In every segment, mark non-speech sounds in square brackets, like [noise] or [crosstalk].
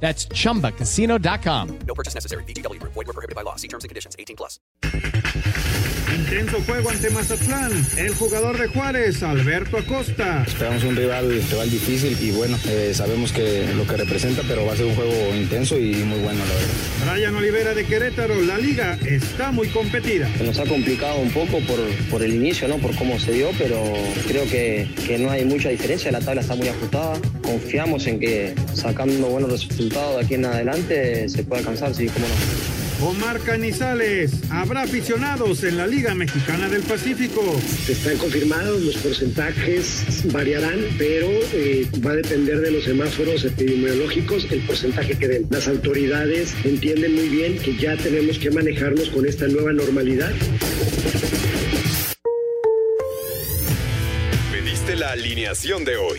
That's chumbacasino.com. No purchase necessary. BGW. Void were prohibited by law. See terms and conditions. 18 plus. Intenso juego ante Mazatlán. El jugador de Juárez, Alberto Acosta. Esperamos un rival, rival difícil y bueno, eh, sabemos que lo que representa, pero va a ser un juego intenso y muy bueno, la verdad. Brian Olivera de Querétaro. La liga está muy competida. Se nos ha complicado un poco por, por el inicio, ¿no? Por cómo se dio, pero creo que, que no hay mucha diferencia. La tabla está muy ajustada. Confiamos en que sacando buenos resultados de aquí en adelante se puede alcanzar, sí, cómo no. Omar Canizales. Habrá aficionados en la Liga Mexicana del Pacífico. Están confirmados, los porcentajes variarán, pero eh, va a depender de los semáforos epidemiológicos el porcentaje que den. Las autoridades entienden muy bien que ya tenemos que manejarnos con esta nueva normalidad. Pediste la alineación de hoy.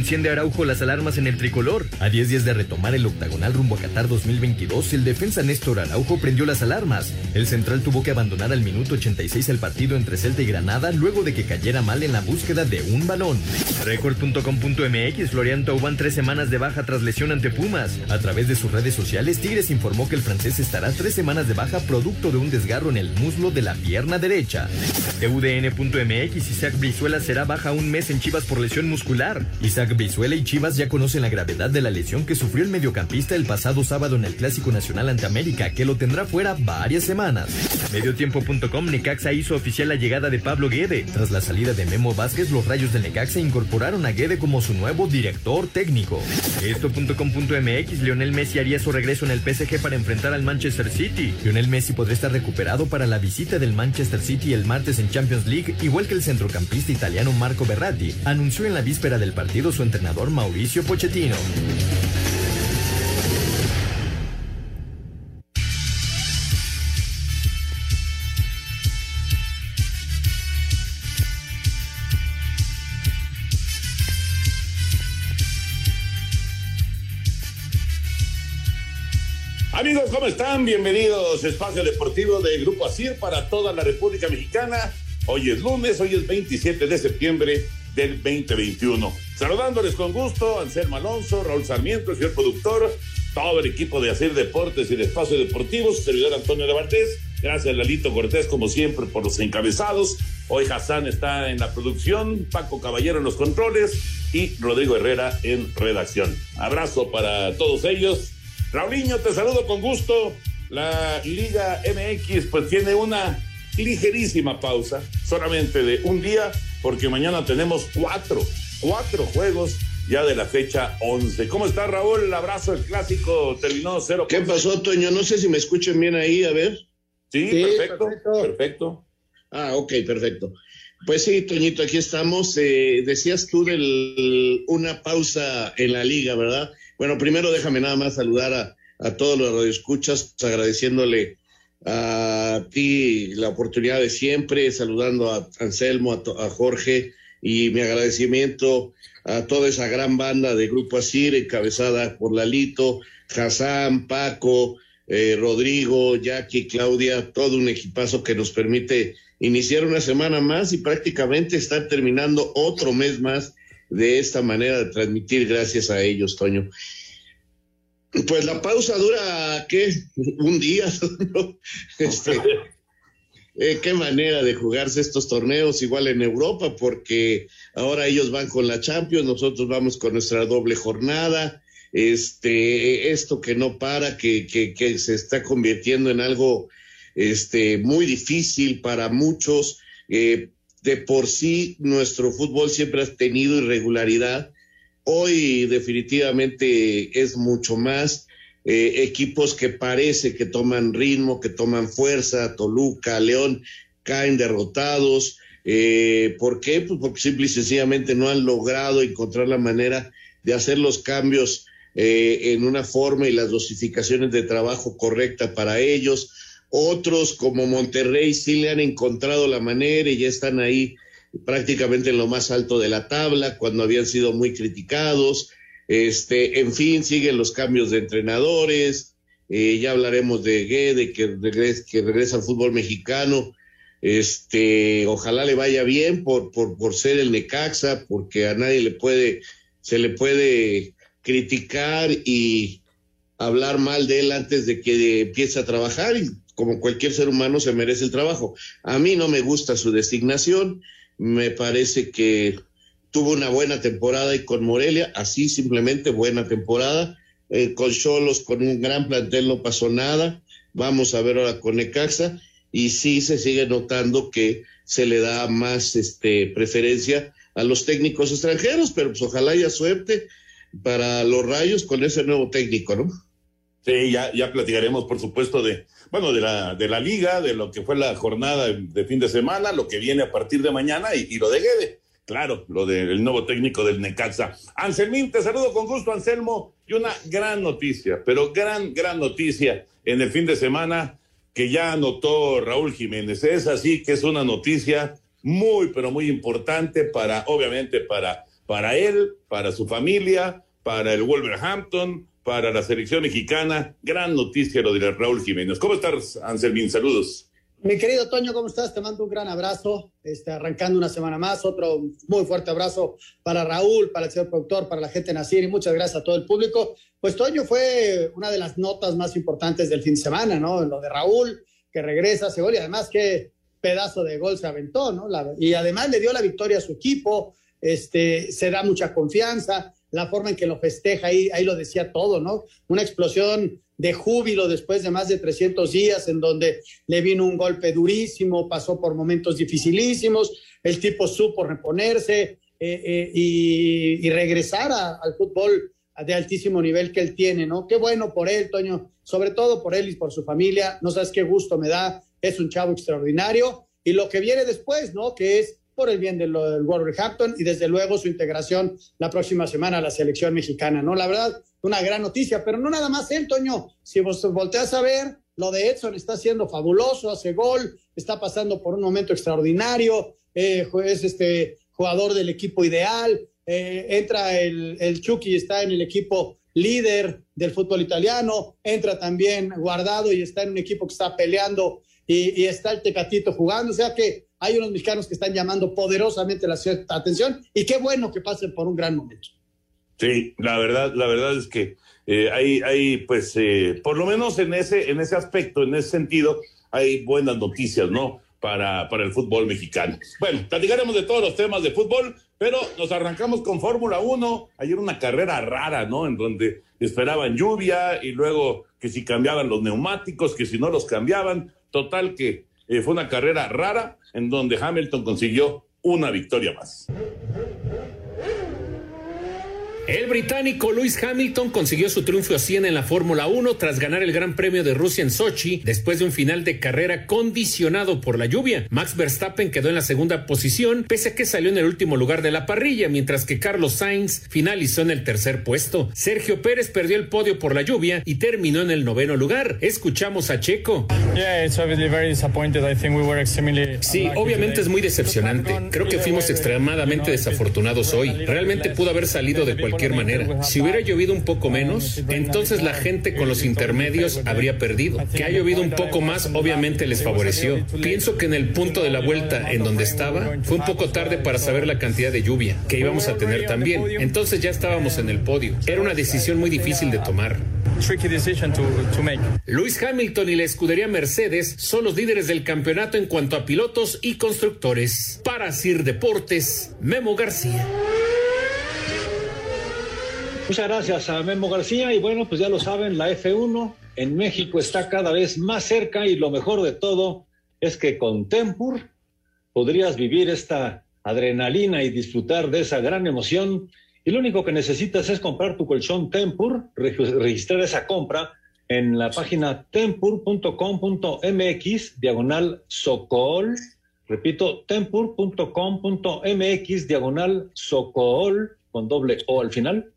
Enciende Araujo las alarmas en el tricolor. A 10 días de retomar el octagonal rumbo a Qatar 2022, el defensa Néstor Araujo prendió las alarmas. El central tuvo que abandonar al minuto 86 el partido entre Celta y Granada luego de que cayera mal en la búsqueda de un balón. Record.com.mx Florian Thauvin tres semanas de baja tras lesión ante Pumas. A través de sus redes sociales, Tigres informó que el francés estará tres semanas de baja producto de un desgarro en el muslo de la pierna derecha. TUDN.mx Isaac Brizuela será baja un mes en Chivas por lesión muscular. Isaac Brizuela y Chivas ya conocen la gravedad de la lesión que sufrió el mediocampista el pasado sábado en el Clásico Nacional ante América, que lo tendrá fuera varias semanas. Mediotiempo.com Necaxa hizo oficial la llegada de Pablo Guede. Tras la salida de Memo Vázquez, los rayos del Necaxa incorporaron a Guede como su nuevo director técnico. Esto.com.mx Lionel Messi haría su regreso en el PSG para enfrentar al Manchester City. Lionel Messi podría estar recuperado para la visita del Manchester City el martes en Champions League, igual que el centrocampista italiano Marco Berratti, anunció en la víspera del partido su entrenador Mauricio Pochettino. Amigos, ¿cómo están? Bienvenidos a Espacio Deportivo de Grupo ASIR para toda la República Mexicana. Hoy es lunes, hoy es 27 de septiembre del 2021. Saludándoles con gusto, Anselmo Alonso, Raúl Sarmiento, el señor productor, todo el equipo de Hacer Deportes y de Espacio Deportivo, su servidor Antonio de Valdés. Gracias, Lalito Cortés, como siempre, por los encabezados. Hoy Hassan está en la producción, Paco Caballero en los controles y Rodrigo Herrera en redacción. Abrazo para todos ellos. Raulinho, te saludo con gusto. La Liga MX pues tiene una ligerísima pausa, solamente de un día, porque mañana tenemos cuatro, cuatro juegos ya de la fecha 11. ¿Cómo está Raúl? El abrazo, el clásico terminó cero. ¿Qué pasó, Toño? No sé si me escuchen bien ahí, a ver. Sí, perfecto, perfecto, Ah, ok, perfecto. Pues sí, Toñito, aquí estamos. Eh, decías tú de una pausa en la liga, ¿verdad? Bueno, primero déjame nada más saludar a, a todos los radioescuchas, agradeciéndole a ti la oportunidad de siempre, saludando a Anselmo, a, Jorge y mi agradecimiento a toda esa gran banda de Grupo Asir, encabezada por Lalito, Hassan, Paco, eh, Rodrigo, Jackie, Claudia, todo un equipazo que nos permite iniciar una semana más y prácticamente estar terminando otro mes más de esta manera de transmitir gracias a ellos, Toño. Pues la pausa dura, ¿qué? Un día. [laughs] Este, eh, qué manera de jugarse estos torneos igual en Europa, porque ahora ellos van con la Champions, nosotros vamos con nuestra doble jornada. Este, esto que no para, que, que, que se está convirtiendo en algo este, muy difícil para muchos. Eh, de por sí, nuestro fútbol siempre ha tenido irregularidad. Hoy definitivamente es mucho más. Eh, equipos que parece que toman ritmo, que toman fuerza, Toluca, León, caen derrotados. Eh, ¿Por qué? Pues porque simple y sencillamente no han logrado encontrar la manera de hacer los cambios eh, en una forma y las dosificaciones de trabajo correcta para ellos. Otros como Monterrey sí le han encontrado la manera y ya están ahí prácticamente en lo más alto de la tabla cuando habían sido muy criticados. Este, en fin, siguen los cambios de entrenadores. Eh, ya hablaremos de Guede, que regresa, que regresa al fútbol mexicano. Este, ojalá le vaya bien por, por, por ser el Necaxa, porque a nadie le puede, se le puede criticar y hablar mal de él antes de que empiece a trabajar y como cualquier ser humano se merece el trabajo. A mí no me gusta su designación, me parece que tuvo una buena temporada y con Morelia, así simplemente buena temporada. Eh, con Cholos, con un gran plantel no pasó nada. Vamos a ver ahora con Necaxa y sí se sigue notando que se le da más este, preferencia a los técnicos extranjeros, pero pues ojalá haya suerte para los rayos con ese nuevo técnico, ¿no? Sí, ya, ya platicaremos, por supuesto, de, bueno, de la, de la liga, de lo que fue la jornada de fin de semana, lo que viene a partir de mañana y, y lo de Guede. Claro, lo del nuevo técnico del Necaxa. Anselmín, te saludo con gusto, Anselmo. Y una gran noticia, pero gran, gran noticia en el fin de semana que ya anotó Raúl Jiménez. Es así que es una noticia muy, pero muy importante para, obviamente, para, para él, para su familia, para el Wolverhampton, para la selección mexicana. Gran noticia lo de Raúl Jiménez. ¿Cómo estás, Anselmín? Saludos. Mi querido Toño, ¿cómo estás? Te mando un gran abrazo, este, arrancando una semana más, otro muy fuerte abrazo para Raúl, para el señor productor, para la gente de y muchas gracias a todo el público. Pues Toño fue una de las notas más importantes del fin de semana, ¿no? Lo de Raúl, que regresa a y además qué pedazo de gol se aventó, ¿no? La, y además le dio la victoria a su equipo, este, se da mucha confianza, la forma en que lo festeja, ahí, ahí lo decía todo, ¿no? Una explosión de júbilo después de más de 300 días en donde le vino un golpe durísimo, pasó por momentos dificilísimos, el tipo supo reponerse eh, eh, y, regresar al fútbol de altísimo nivel que él tiene, ¿no? Qué bueno por él, Toño, sobre todo por él y por su familia, no sabes qué gusto me da, es un chavo extraordinario y lo que viene después, ¿no? Que es por el bien del, del Wolverhampton y desde luego su integración la próxima semana a la selección mexicana, ¿no? La verdad, una gran noticia, pero no nada más él, Toño. Si vos volteas a ver, lo de Edson está siendo fabuloso, hace gol, está pasando por un momento extraordinario, eh, es este jugador del equipo ideal, eh, entra el, el Chucky está en el equipo líder del fútbol italiano, entra también guardado y está en un equipo que está peleando y, y está el Tecatito jugando, o sea que hay unos mexicanos que están llamando poderosamente la atención y qué bueno que pasen por un gran momento. Sí, la verdad, la verdad es que eh, hay, hay, pues, eh, por lo menos en ese, en ese aspecto, en ese sentido, hay buenas noticias, ¿no? Para, para el fútbol mexicano. Bueno, platicaremos de todos los temas de fútbol, pero nos arrancamos con Fórmula 1. Ayer una carrera rara, ¿no? En donde esperaban lluvia y luego que si cambiaban los neumáticos, que si no los cambiaban. Total que eh, fue una carrera rara en donde Hamilton consiguió una victoria más. El británico Lewis Hamilton consiguió su triunfo a 100 en la Fórmula 1 tras ganar el Gran Premio de Rusia en Sochi después de un final de carrera condicionado por la lluvia. Max Verstappen quedó en la segunda posición pese a que salió en el último lugar de la parrilla, mientras que Carlos Sainz finalizó en el tercer puesto. Sergio Pérez perdió el podio por la lluvia y terminó en el noveno lugar. Escuchamos a Checo. Sí, obviamente es muy decepcionante. Creo que fuimos extremadamente desafortunados hoy. Realmente pudo haber salido de cualquier manera. Si hubiera llovido un poco menos, entonces la gente con los intermedios habría perdido. Que ha llovido un poco más obviamente les favoreció. Pienso que en el punto de la vuelta en donde estaba fue un poco tarde para saber la cantidad de lluvia que íbamos a tener también. Entonces ya estábamos en el podio. Era una decisión muy difícil de tomar. tricky decision to, to make. Lewis Hamilton y la escudería Mercedes son los líderes del campeonato en cuanto a pilotos y constructores. Para Sir Deportes, Memo García. Muchas gracias a Memo García y bueno, pues ya lo saben, la F1 en México está cada vez más cerca y lo mejor de todo es que con Tempur podrías vivir esta adrenalina y disfrutar de esa gran emoción. Y lo único que necesitas es comprar tu colchón Tempur, registrar esa compra en la página tempur.com.mx diagonal Socol, repito, tempur.com.mx diagonal Socol con doble O al final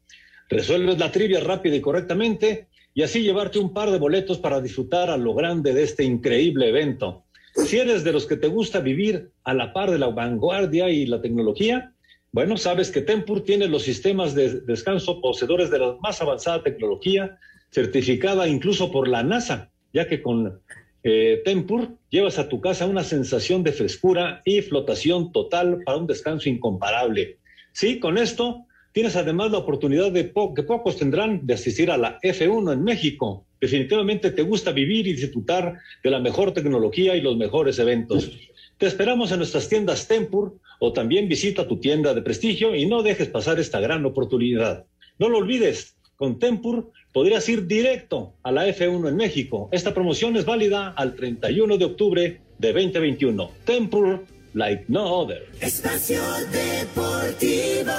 Resuelves la trivia rápida y correctamente y así llevarte un par de boletos para disfrutar a lo grande de este increíble evento. Si eres de los que te gusta vivir a la par de la vanguardia y la tecnología, bueno, sabes que Tempur tiene los sistemas de descanso poseedores de la más avanzada tecnología, certificada incluso por la NASA, ya que con eh, Tempur llevas a tu casa una sensación de frescura y flotación total para un descanso incomparable. Sí, con esto Tienes además la oportunidad de que pocos tendrán de asistir a la F1 en México. Definitivamente te gusta vivir y disfrutar de la mejor tecnología y los mejores eventos. Te esperamos en nuestras tiendas Tempur o también visita tu tienda de prestigio y no dejes pasar esta gran oportunidad. No lo olvides, con Tempur podrías ir directo a la F1 en México. Esta promoción es válida al 31 de octubre de 2021. Tempur, like no other. Espacio Deportivo.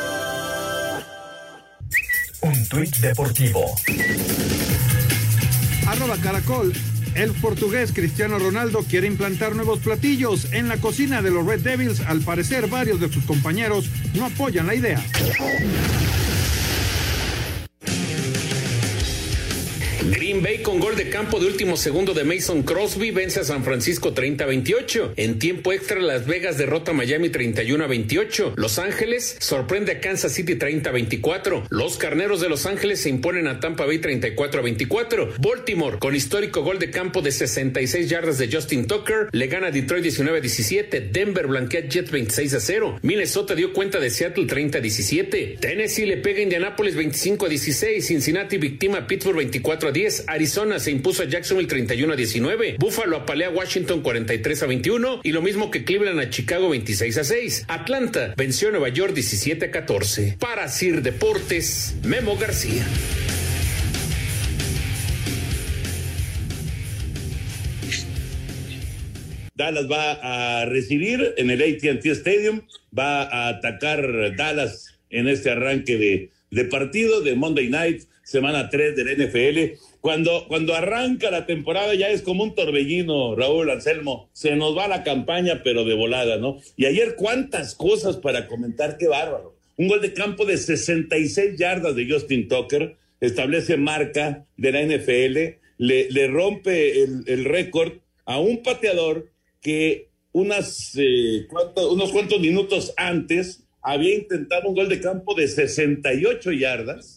Un tuit deportivo. Arroba Caracol. El portugués Cristiano Ronaldo quiere implantar nuevos platillos en la cocina de los Red Devils. Al parecer, varios de sus compañeros no apoyan la idea. Green Bay con gol de campo de último segundo de Mason Crosby vence a San Francisco 30-28. En tiempo extra Las Vegas derrota a Miami 31-28. Los Ángeles sorprende a Kansas City 30-24. Los Carneros de Los Ángeles se imponen a Tampa Bay 34-24. Baltimore con histórico gol de campo de 66 yardas de Justin Tucker le gana a Detroit 19-17. Denver blanquea Jets 26-0. Minnesota dio cuenta de Seattle 30-17. Tennessee le pega a Indianapolis 25-16. Cincinnati victima a Pittsburgh 24 10. Arizona se impuso a Jacksonville 31 a 19. Buffalo apalea a Washington 43 a 21. Y lo mismo que Cleveland a Chicago 26 a 6. Atlanta venció a Nueva York 17 a 14. Para Sir Deportes, Memo García. Dallas va a recibir en el ATT Stadium, va a atacar Dallas en este arranque de, de partido de Monday Night semana 3 del NFL. Cuando, cuando arranca la temporada ya es como un torbellino, Raúl Anselmo. Se nos va la campaña, pero de volada, ¿no? Y ayer cuántas cosas para comentar, qué bárbaro. Un gol de campo de 66 yardas de Justin Tucker, establece marca de la NFL, le, le rompe el, el récord a un pateador que unas, eh, unos cuantos minutos antes había intentado un gol de campo de 68 yardas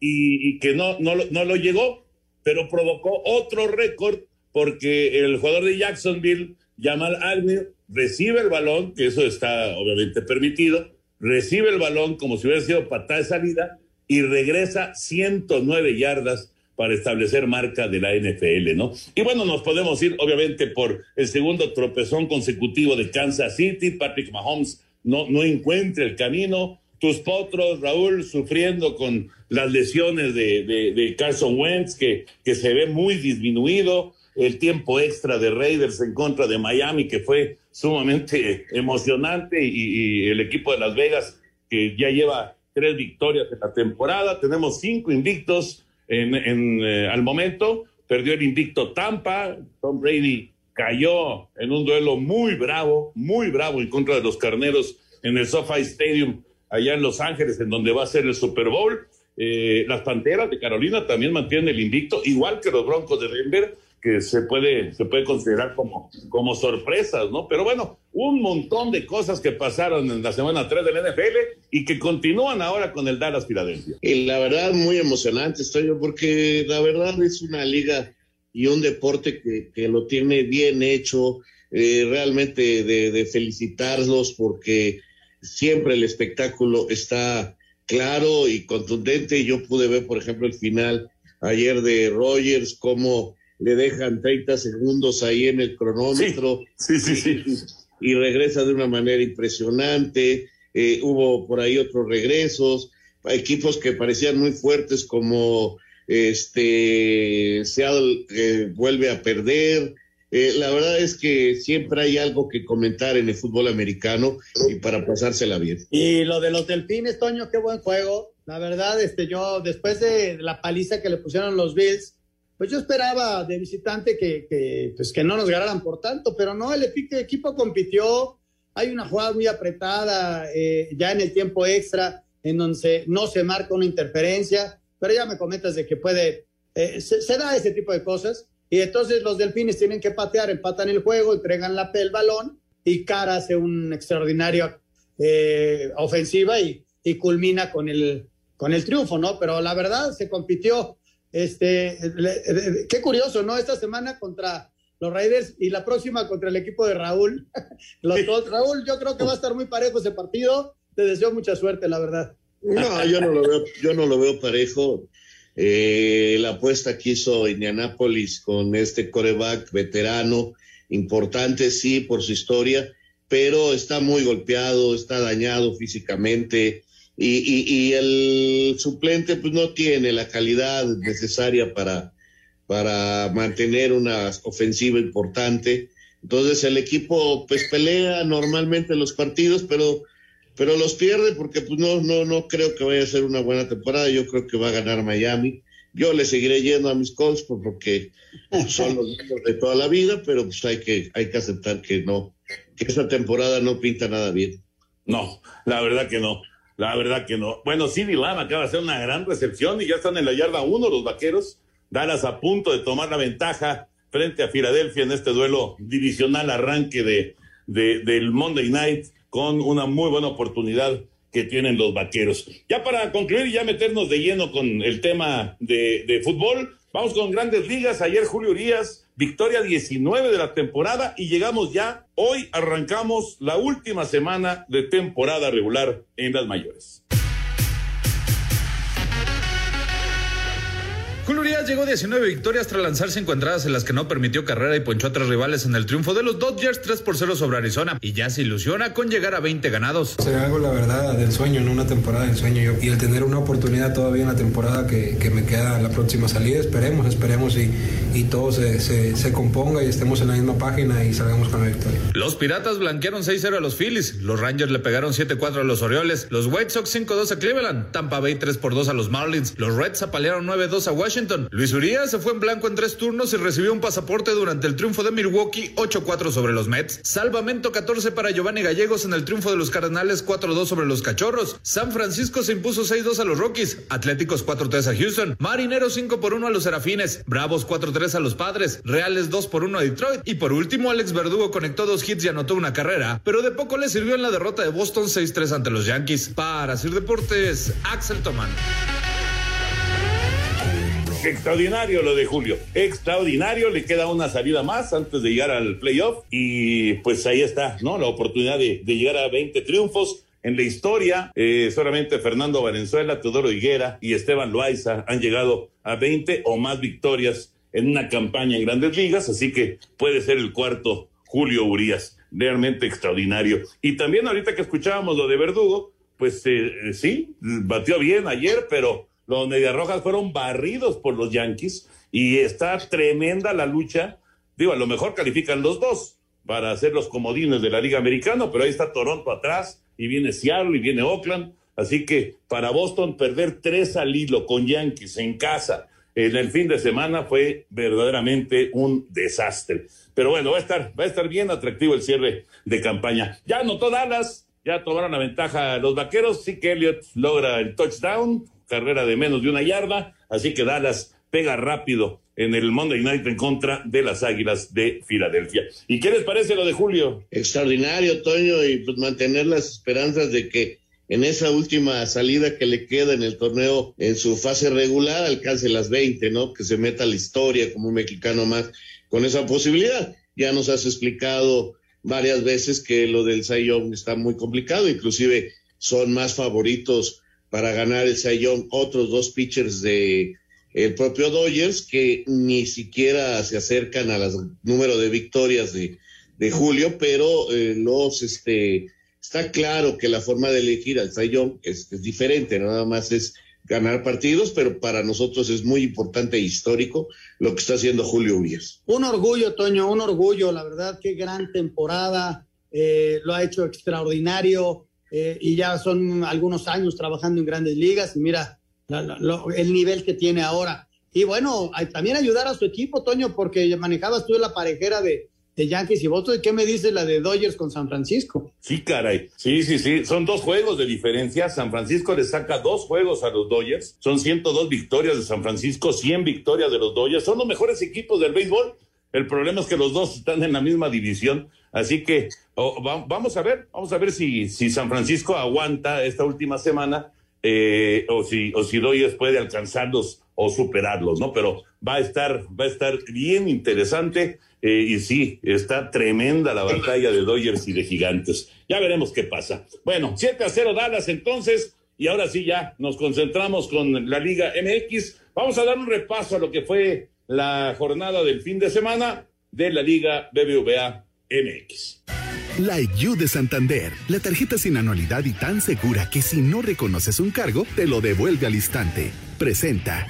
y, que no, no, no lo llegó, pero provocó otro récord porque el jugador de Jacksonville, Jamal Agnew, recibe el balón, que eso está obviamente permitido, recibe el balón como si hubiera sido patada de salida y regresa 109 yardas para establecer marca de la NFL, ¿no? Y bueno, nos podemos ir obviamente por el segundo tropezón consecutivo de Kansas City, Patrick Mahomes no, no encuentra el camino, tus potros, Raúl, sufriendo con las lesiones de, de, Carson Wentz, que, que se ve muy disminuido, el tiempo extra de Raiders en contra de Miami, que fue sumamente [laughs] emocionante, y, el equipo de Las Vegas, que ya lleva tres victorias en la temporada, tenemos cinco invictos en, en eh, al momento, perdió el invicto Tampa, Tom Brady cayó en un duelo muy bravo, muy bravo en contra de los carneros en el SoFi Stadium allá en Los Ángeles, en donde va a ser el Super Bowl. Eh, las Panteras de Carolina también mantienen el invicto, igual que los Broncos de Denver, que se puede, se puede considerar como, como sorpresas, ¿no? Pero bueno, un montón de cosas que pasaron en la semana 3 del NFL y que continúan ahora con el Dallas Filadelfia. Y la verdad, muy emocionante estoy porque la verdad es una liga y un deporte que, que lo tiene bien hecho, eh, realmente de felicitarlos porque siempre el espectáculo está claro y contundente. Yo pude ver, por ejemplo, el final ayer de Rogers, cómo le dejan 30 segundos ahí en el cronómetro. Sí, sí, sí. Y, y regresa de una manera impresionante. Eh, hubo por ahí otros regresos, equipos que parecían muy fuertes como este Seattle eh, vuelve a perder. Eh, la verdad es que siempre hay algo que comentar en el fútbol americano y para pasársela bien. Y lo de los delfines, Toño, qué buen juego. La verdad, este, yo, después de la paliza que le pusieron los Bills, pues yo esperaba de visitante que, que, pues que no nos ganaran por tanto, pero no, el equipo compitió. Hay una jugada muy apretada eh, ya en el tiempo extra, en donde no se marca una interferencia, pero ya me comentas de que puede, eh, se, se, da ese tipo de cosas. Y entonces los delfines tienen que patear, empatan el juego, entregan la, el balón y Cara hace un extraordinario eh, ofensiva y, y culmina con el, con el triunfo, ¿no? Pero la verdad se compitió. Este, qué curioso, ¿no? Esta semana contra los Raiders y la próxima contra el equipo de Raúl. [laughs] Los dos, Raúl, yo creo que va a estar muy parejo ese partido. Te deseo mucha suerte, la verdad. No, yo no lo veo, yo no lo veo parejo. Eh, la apuesta que hizo Indianápolis con este coreback veterano, importante, sí, por su historia, pero está muy golpeado, está dañado físicamente y, y, el suplente pues no tiene la calidad necesaria para, para mantener una ofensiva importante. Entonces el equipo pues pelea normalmente los partidos, pero, pero los pierde porque pues no, no, no creo que vaya a ser una buena temporada. Yo creo que va a ganar Miami. Yo le seguiré yendo a mis Colts porque son los de toda la vida, pero pues hay que, hay que aceptar que no, que esta temporada no pinta nada bien. No, la verdad que no. La verdad que no. Bueno, Sidney Lamb acaba de hacer una gran recepción y ya están en la yarda uno los vaqueros. Dallas a punto de tomar la ventaja frente a Filadelfia en este duelo divisional arranque de, de, del Monday Night con una muy buena oportunidad que tienen los vaqueros. Ya para concluir y ya meternos de lleno con el tema de, de fútbol, vamos con grandes ligas. Ayer Julio Urias victoria 19 de la temporada y llegamos ya, hoy arrancamos la última semana de temporada regular en las mayores. Julio Urias llegó 19 victorias tras lanzar cinco entradas en las que no permitió carrera y ponchó a tres rivales en el triunfo de los Dodgers 3 por 0 sobre Arizona y ya se ilusiona con llegar a 20 ganados. Será algo la verdad del sueño, en una temporada del sueño yo, y el tener una oportunidad todavía en la temporada que, que me queda la próxima salida, esperemos, esperemos y, y todo se, se, se, componga y estemos en la misma página y salgamos con la victoria. Los Piratas blanquearon 6-0 a los Phillies, los Rangers le pegaron 7-4 a los Orioles, los White Sox 5-2 a Cleveland, Tampa Bay 3 por 2 a los Marlins, los Reds apalearon 9-2 a Washington, Luis Urias se fue en blanco en tres turnos y recibió un pasaporte durante el triunfo de Milwaukee 8-4 sobre los Mets. Salvamento 14 para Giovanni Gallegos en el triunfo de los Cardenales 4-2 sobre los Cachorros. San Francisco se impuso 6-2 a los Rockies. Atléticos 4-3 a Houston. Marineros 5 1 a los Serafines. Bravos 4-3 a los Padres. Reales 2 1 a Detroit. Y por último, Alex Verdugo conectó dos hits y anotó una carrera, pero de poco le sirvió en la derrota de Boston 6-3 ante los Yankees. Para Sir Deportes, Axel Toman. Extraordinario lo de Julio. Extraordinario. Le queda una salida más antes de llegar al playoff. Y pues ahí está, ¿no? La oportunidad de, llegar a 20 triunfos. En la historia, eh, solamente Fernando Valenzuela, Teodoro Higuera y Esteban Loaiza han llegado a 20 o más victorias en una campaña en grandes ligas. Así que puede ser el cuarto Julio Urias. Realmente extraordinario. Y también ahorita que escuchábamos lo de Verdugo, pues eh, sí, batió bien ayer, pero los Mediarrojas fueron barridos por los Yankees y está tremenda la lucha. Digo, a lo mejor califican los dos para ser los comodines de la Liga Americana, pero ahí está Toronto atrás y viene Seattle y viene Oakland. Así que para Boston perder tres al hilo con Yankees en casa en el fin de semana fue verdaderamente un desastre. Pero bueno, va a estar, va a estar bien atractivo el cierre de campaña. Ya anotó Dallas, ya tomaron la ventaja los vaqueros, sí que Elliott logra el touchdown, carrera de menos de una yarda, así que Dallas pega rápido en el Monday Night en contra de las Águilas de Filadelfia. ¿Y qué les parece lo de Julio? Extraordinario, Toño, y pues mantener las esperanzas de que en esa última salida que le queda en el torneo en su fase regular alcance las 20, ¿no? Que se meta a la historia como un mexicano más con esa posibilidad. Ya nos has explicado varias veces que lo del Sayón está muy complicado, inclusive son más favoritos para ganar el Sayón otros dos pitchers de, el propio Dodgers, que ni siquiera se acercan a los número de victorias de, de Julio, pero eh, los, este, está claro que la forma de elegir al Young es, es diferente, nada más es ganar partidos, pero para nosotros es muy importante e histórico lo que está haciendo Julio Urias. Un orgullo, Toño, un orgullo, la verdad, qué gran temporada, eh, lo ha hecho extraordinario eh, y ya son algunos años trabajando en grandes ligas y mira la, la, lo, el nivel que tiene ahora. Y bueno, hay, también ayudar a su equipo, Toño, porque manejabas tú la parejera de, de Yankees y. ¿Y qué me dices la de Dodgers con San Francisco? Sí, caray. Sí, sí, sí. Son dos juegos de diferencia. San Francisco le saca dos juegos a los Dodgers. Son 102 victorias de San Francisco, 100 victorias de los Dodgers. Son los mejores equipos del béisbol. El problema es que los dos están en la misma división. Así que oh, va, vamos a ver, vamos a ver si, San Francisco aguanta esta última semana eh, o si, o puede alcanzarlos o superarlos, ¿no? Pero va a estar, va a estar bien interesante. Eh, y sí, está tremenda la batalla de Dodgers y de Gigantes. Ya veremos qué pasa. Bueno, 7 a 0 Dallas entonces, y ahora sí ya nos concentramos con la Liga MX. Vamos a dar un repaso a lo que fue la jornada del fin de semana de la Liga BBVA MX. La IU de Santander, la tarjeta sin anualidad y tan segura que si no reconoces un cargo, te lo devuelve al instante. Presenta.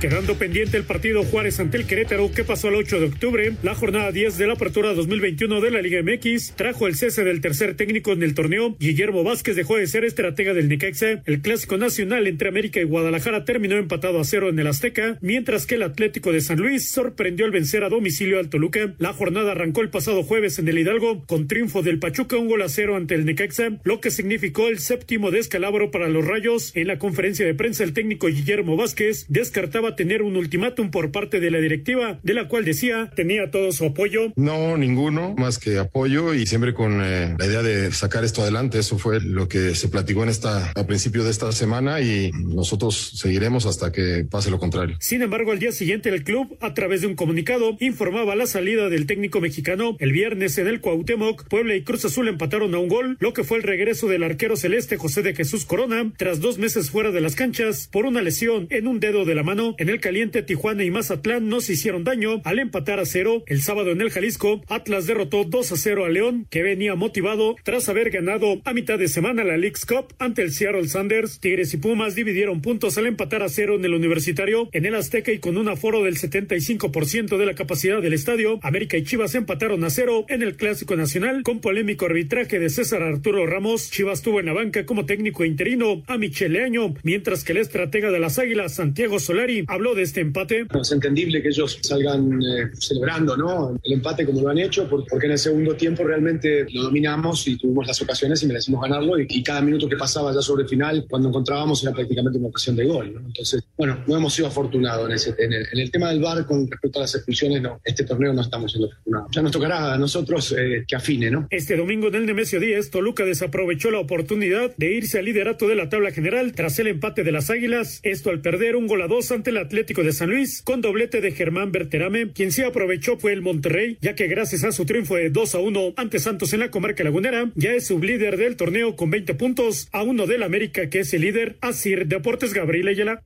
Quedando pendiente el partido Juárez ante el Querétaro que pasó el 8 de octubre, la jornada 10 de la apertura 2021 de la Liga MX trajo el cese del tercer técnico en el torneo. Guillermo Vázquez dejó de ser estratega del Necaxa. El clásico nacional entre América y Guadalajara terminó empatado a cero en el Azteca, mientras que el Atlético de San Luis sorprendió al vencer a domicilio al Toluca. La jornada arrancó el pasado jueves en el Hidalgo con triunfo del Pachuca un gol a cero ante el Necaxa, lo que significó el séptimo descalabro para los Rayos. En la conferencia de prensa el técnico Guillermo Vázquez descartaba tener un ultimátum por parte de la directiva, de la cual decía tenía todo su apoyo. No, ninguno, más que apoyo y siempre con eh, la idea de sacar esto adelante. Eso fue lo que se platicó en esta, a principio de esta semana y nosotros seguiremos hasta que pase lo contrario. Sin embargo, al día siguiente el club, a través de un comunicado, informaba la salida del técnico mexicano. El viernes en el Cuauhtémoc, Puebla y Cruz Azul empataron a un gol, lo que fue el regreso del arquero celeste José de Jesús Corona, tras dos meses fuera de las canchas por una lesión en un dedo de la mano. En el caliente, Tijuana y Mazatlán no se hicieron daño al empatar a cero. El sábado en el Jalisco, Atlas derrotó 2 a 0 a León, que venía motivado tras haber ganado a mitad de semana la League's Cup ante el Seattle Sanders. Tigres y Pumas dividieron puntos al empatar a cero en el Universitario, en el Azteca y con un aforo del 75% de la capacidad del estadio. América y Chivas empataron a cero en el Clásico Nacional con polémico arbitraje de César Arturo Ramos. Chivas tuvo en la banca como técnico interino a Michele Año, mientras que el estratega de las Águilas, Santiago Solari, habló de este empate. Es entendible que ellos salgan eh, celebrando ¿no? el empate como lo han hecho, porque en el segundo tiempo realmente lo dominamos y tuvimos las ocasiones y merecimos ganarlo. Y, y cada minuto que pasaba ya sobre el final, cuando encontrábamos, era prácticamente una ocasión de gol. ¿no? Entonces, bueno, no hemos sido afortunados en, ese, en, el, en el tema del VAR con respecto a las expulsiones. No, este torneo no estamos siendo afortunados. Ya nos tocará a nosotros eh, que afine, ¿no? Este domingo en el Nemesio 10, Toluca desaprovechó la oportunidad de irse al liderato de la tabla general tras el empate de las Águilas. Esto al perder un gol a dos ante el Atlético de San Luis con doblete de Germán Berterame. Quien sí aprovechó fue el Monterrey, ya que gracias a su triunfo de 2 a 1 ante Santos en la comarca lagunera, ya es sublíder del torneo con 20 puntos a uno del América que es el líder. Asir Deportes Gabriel Ayala.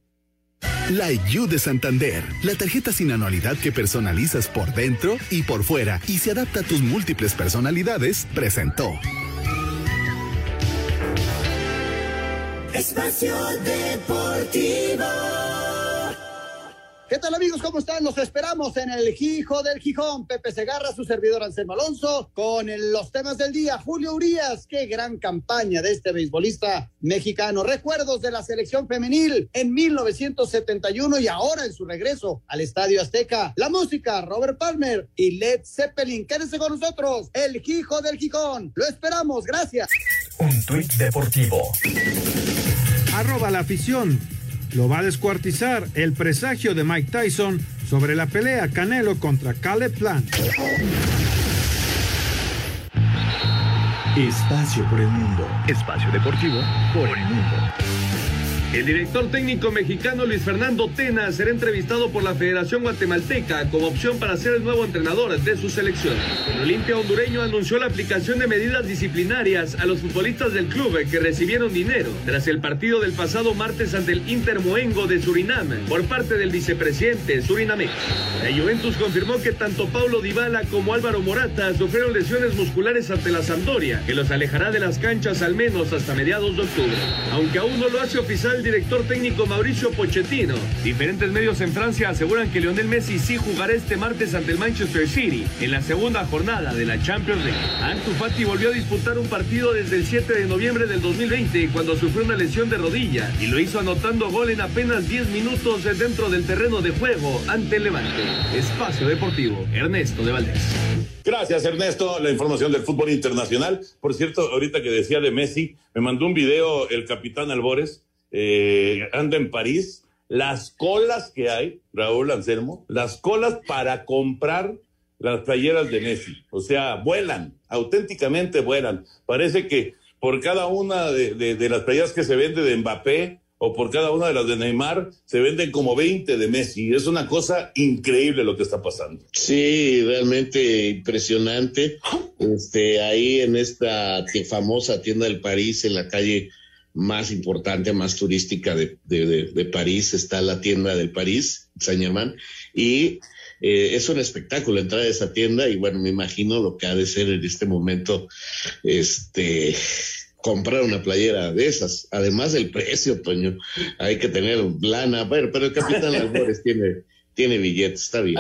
La IU de Santander, la tarjeta sin anualidad que personalizas por dentro y por fuera y se adapta a tus múltiples personalidades, presentó. Espacio Deportivo. ¿Qué tal amigos? ¿Cómo están? Los esperamos en el Gijo del Gijón. Pepe Segarra, su servidor Anselmo Alonso, con el- los temas del día. Julio Urias, qué gran campaña de este beisbolista mexicano. Recuerdos de la selección femenil en 1971 y ahora en su regreso al Estadio Azteca. La música, Robert Palmer y Led Zeppelin. Quédense con nosotros, el Gijo del Gijón. Lo esperamos, gracias. Un tuit deportivo. Arroba la afición. Lo va a descuartizar el presagio de Mike Tyson sobre la pelea Canelo contra Caleb Plant. Espacio por el mundo. Espacio deportivo por el mundo. El director técnico mexicano Luis Fernando Tena será entrevistado por la Federación Guatemalteca como opción para ser el nuevo entrenador de su selección. El Olimpia hondureño anunció la aplicación de medidas disciplinarias a los futbolistas del club que recibieron dinero tras el partido del pasado martes ante el Inter Moengo de Surinam por parte del vicepresidente surinamés. La Juventus confirmó que tanto Paulo Dybala como Álvaro Morata sufrieron lesiones musculares ante la Sampdoria, que los alejará de las canchas al menos hasta mediados de octubre. Aunque aún no lo hace oficial director técnico Mauricio Pochettino, diferentes medios en Francia aseguran que Lionel Messi sí jugará este martes ante el Manchester City en la segunda jornada de la Champions League. Ansu Fati volvió a disputar un partido desde el 7 de noviembre del 2020 cuando sufrió una lesión de rodilla y lo hizo anotando gol en apenas 10 minutos dentro del terreno de juego ante el Levante. Espacio Deportivo, Ernesto de Valdés. Gracias, Ernesto. La información del fútbol internacional. Por cierto, ahorita que decía de Messi, me mandó un video el capitán Albores, eh, anda en París. Las colas que hay, Raúl Anselmo, las colas para comprar las playeras de Messi. O sea, vuelan, auténticamente vuelan. Parece que por cada una de, de, de las playeras que se vende de Mbappé, o por cada una de las de Neymar se venden como 20 de Messi. Es una cosa increíble lo que está pasando. Sí, realmente impresionante. Este, ahí en esta famosa tienda del París, en la calle más importante, más turística de, de, de, de París, está la tienda del París, Saint Germain, y eh, es un espectáculo entrar a esa tienda y bueno, me imagino lo que ha de ser en este momento, este, comprar una playera de esas. Además del precio, Toño, hay que tener lana. Bueno, pero el capitán [laughs] Albores tiene, tiene billetes, está bien.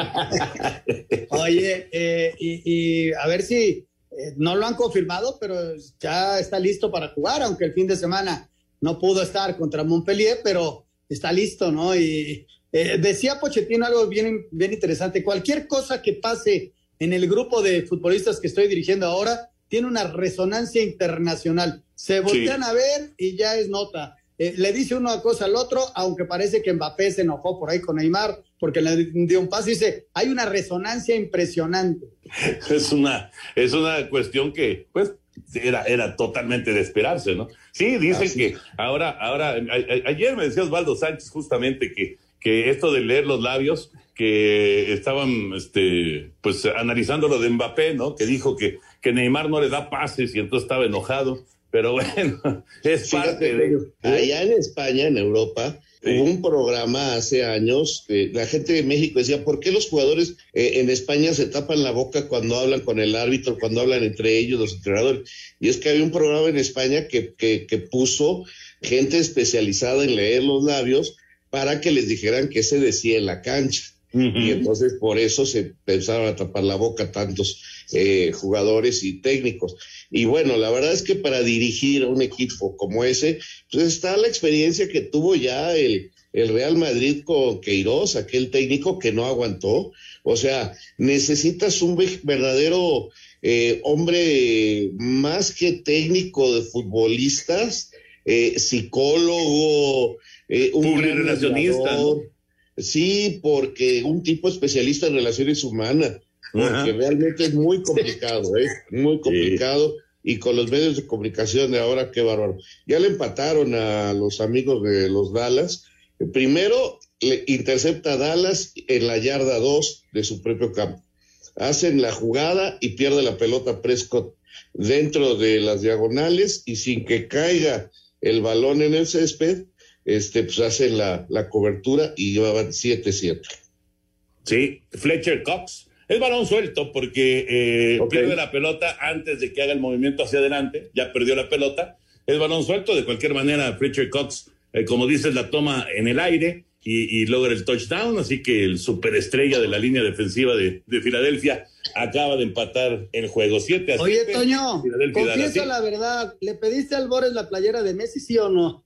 Oye, eh, y, y, a ver si eh, no lo han confirmado, pero ya está listo para jugar, aunque el fin de semana no pudo estar contra Montpellier, pero está listo, ¿no? Y eh, decía Pochettino algo bien, bien interesante. Cualquier cosa que pase en el grupo de futbolistas que estoy dirigiendo ahora tiene una resonancia internacional. Se voltean sí. a ver y ya es nota. Eh, le dice una cosa al otro, aunque parece que Mbappé se enojó por ahí con Neymar porque le dio un paso dice, hay una resonancia impresionante. [laughs] Es una, es una cuestión que, pues, era, era totalmente de esperarse, ¿no? Sí, dicen Así. que ahora, ahora, a, a, ayer me decía Osvaldo Sánchez justamente que, que esto de leer los labios, que estaban, este, pues, analizando lo de Mbappé, ¿no? Que dijo que, que Neymar no le da pases y entonces estaba enojado pero [laughs] bueno, es Fíjate, parte de ello. Allá en España, en Europa. Hubo un programa hace años, eh, la gente de México decía, ¿por qué los jugadores eh, en España se tapan la boca cuando hablan con el árbitro, cuando hablan entre ellos, los entrenadores? Y es que había un programa en España que, que, que puso gente especializada en leer los labios para que les dijeran qué se decía en la cancha. Uh -huh. Y entonces por eso se pensaron a tapar la boca tantos eh, jugadores y técnicos. Y bueno, la verdad es que para dirigir a un equipo como ese, pues está la experiencia que tuvo ya el, el Real Madrid con Queiroz, aquel técnico que no aguantó. O sea, necesitas un verdadero eh, hombre más que técnico de futbolistas, eh, psicólogo, eh, un relacionista. ¿no? Sí, porque un tipo especialista en relaciones humanas, porque realmente es muy complicado, ¿eh? Muy complicado. Sí. Y con los medios de comunicación de ahora, qué bárbaro. Ya le empataron a los amigos de los Dallas. Primero, le intercepta a Dallas en la yarda 2 de su propio campo. Hacen la jugada y pierde la pelota Prescott dentro de las diagonales y sin que caiga el balón en el césped, este, pues hacen la, la cobertura y llevaban 7-7. Sí, Fletcher Cox. Es balón suelto porque eh, okay. pierde la pelota antes de que haga el movimiento hacia adelante, ya perdió la pelota. Es balón suelto, de cualquier manera, Fletcher Cox, eh, como dices, la toma en el aire y, y, logra el touchdown, así que el superestrella de la línea defensiva de, de Filadelfia acaba de empatar el juego 7 a Oye, 7, Toño, confiesa la verdad, ¿le pediste al Boris la playera de Messi, sí o no?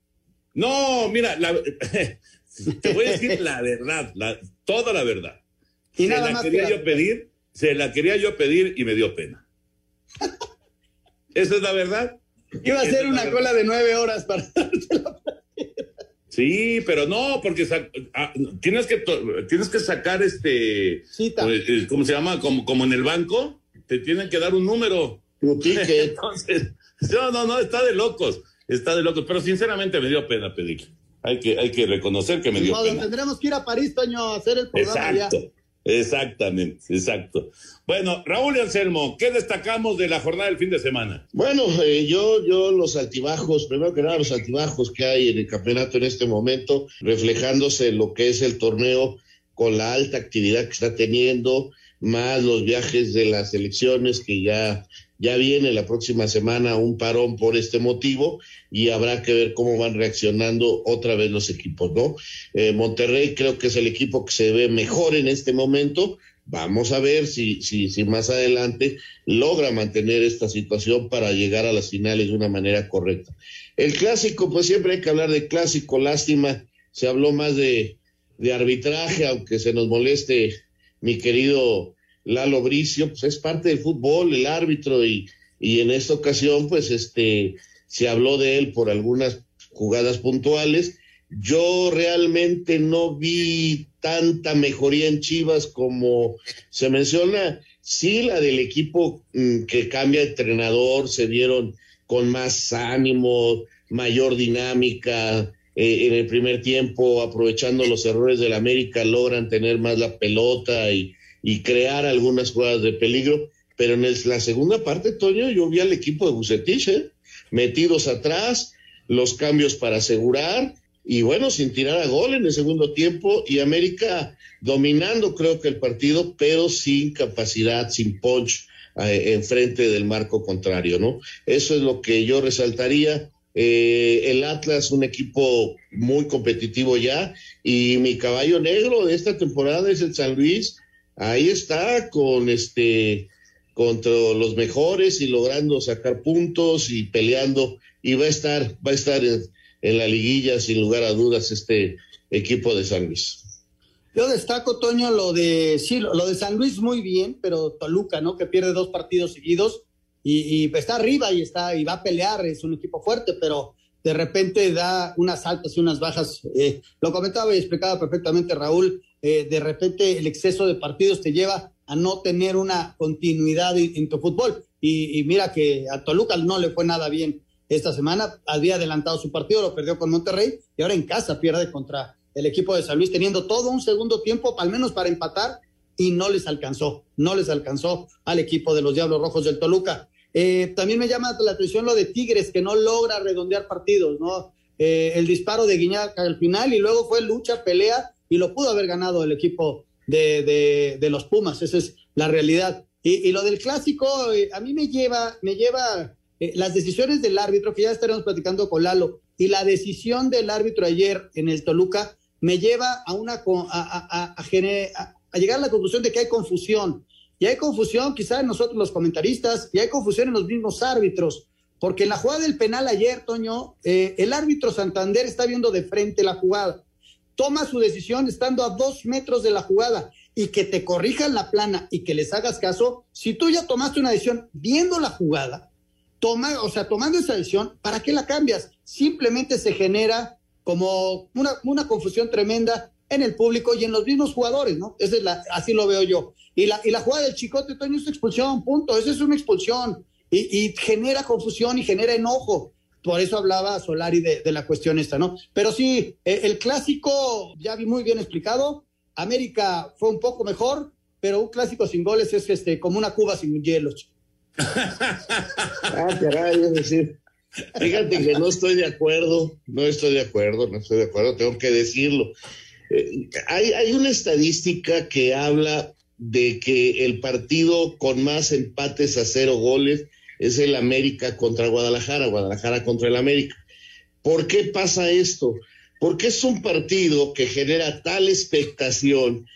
No, mira, la, [laughs] te voy a decir la verdad, la, toda la verdad. Y se nada la más quería yo pedir, se la quería yo pedir y me dio pena. Esa es la verdad. Iba a ser una cola de nueve horas para [laughs] darte la Sí, pero no, porque ah, tienes que tienes que sacar este Cita. Eh, ¿cómo se llama? Como, como en el banco, te tienen que dar un número. Tu [laughs] Entonces, no, no, no, está de locos, está de locos, pero sinceramente me dio pena pedirle. Hay que, hay que reconocer que me dio No, pena. tendremos que ir a París, Toño, a hacer el programa Exacto, ya. Exactamente, exacto. Bueno, Raúl y Anselmo, ¿qué destacamos de la jornada del fin de semana? Bueno, eh, yo, yo los altibajos, primero que nada los altibajos que hay en el campeonato en este momento, reflejándose lo que es el torneo con la alta actividad que está teniendo, más los viajes de las elecciones que ya, ya viene la próxima semana un parón por este motivo y habrá que ver cómo van reaccionando otra vez los equipos, ¿no? Eh, Monterrey creo que es el equipo que se ve mejor en este momento. Vamos a ver si, si, si más adelante logra mantener esta situación para llegar a las finales de una manera correcta. El clásico, pues siempre hay que hablar de clásico, lástima, se habló más de, de arbitraje, aunque se nos moleste mi querido Lalo Bricio, pues es parte del fútbol, el árbitro, y, y en esta ocasión, pues este, se habló de él por algunas jugadas puntuales. Yo realmente no vi tanta mejoría en Chivas como se menciona. Sí, la del equipo mm, que cambia de entrenador, se vieron con más ánimo, mayor dinámica. eh, en el primer tiempo, aprovechando los errores del América, logran tener más la pelota y, y crear algunas jugadas de peligro. Pero en el- la segunda parte, Toño, yo vi al equipo de Bucetich, ¿eh? metidos atrás, los cambios para asegurar y bueno, sin tirar a gol en el segundo tiempo y América dominando creo que el partido, pero sin capacidad, sin punch eh, enfrente del marco contrario, ¿no? Eso es lo que yo resaltaría. Eh, el Atlas, un equipo muy competitivo ya, y mi caballo negro de esta temporada es el San Luis. Ahí está con este contra los mejores y logrando sacar puntos y peleando y va a estar va a estar en, la liguilla sin lugar a dudas este equipo de San Luis. Yo destaco, Toño, lo de sí, lo, lo de San Luis muy bien, pero Toluca, ¿no? Que pierde dos partidos seguidos y, y está arriba y está y va a pelear, es un equipo fuerte, pero de repente da unas altas y unas bajas. Eh, lo comentaba y explicaba perfectamente Raúl. Eh, de repente el exceso de partidos te lleva a no tener una continuidad en, tu fútbol. Y, y mira que a Toluca no le fue nada bien esta semana. Había adelantado su partido, lo perdió con Monterrey y ahora en casa pierde contra el equipo de San Luis, teniendo todo un segundo tiempo, al menos para empatar, y no les alcanzó, no les alcanzó al equipo de los Diablos Rojos del Toluca. Eh, también me llama la atención lo de Tigres, que no logra redondear partidos, ¿no? Eh, el disparo de Guiñac al final y luego fue lucha, pelea, y lo pudo haber ganado el equipo de, de, los Pumas, esa es la realidad. Y, y lo del clásico, eh, a mí me lleva, me lleva eh, las decisiones del árbitro, que ya estaremos platicando con Lalo, y la decisión del árbitro ayer en el Toluca me lleva a una a, a- a llegar a la conclusión de que hay confusión. Y hay confusión quizá en nosotros los comentaristas, y hay confusión en los mismos árbitros, porque en la jugada del penal ayer, Toño, eh, el árbitro Santander está viendo de frente la jugada, toma su decisión estando a dos metros de la jugada y que te corrijan la plana y que les hagas caso, si tú ya tomaste una decisión viendo la jugada, toma, o sea, tomando esa decisión, ¿para qué la cambias? Simplemente se genera como una, una confusión tremenda en el público y en los mismos jugadores, ¿no? Esa es la, así lo veo yo. Y la, y la jugada del chicote, Toño, es expulsión, punto. Esa es una expulsión. Y genera confusión y genera enojo. Por eso hablaba Solari de, la cuestión esta, ¿no? Pero sí, eh, el clásico, ya vi muy bien explicado. América fue un poco mejor, pero un clásico sin goles es este, como una cuba sin hielos. Ah, caray, decir, fíjate que no estoy de acuerdo, no estoy de acuerdo, no estoy de acuerdo, tengo que decirlo. Eh, hay, hay una estadística que habla de que el partido con más empates a cero goles es el América contra Guadalajara, Guadalajara contra el América. ¿Por qué pasa esto? Porque es un partido que genera tal expectación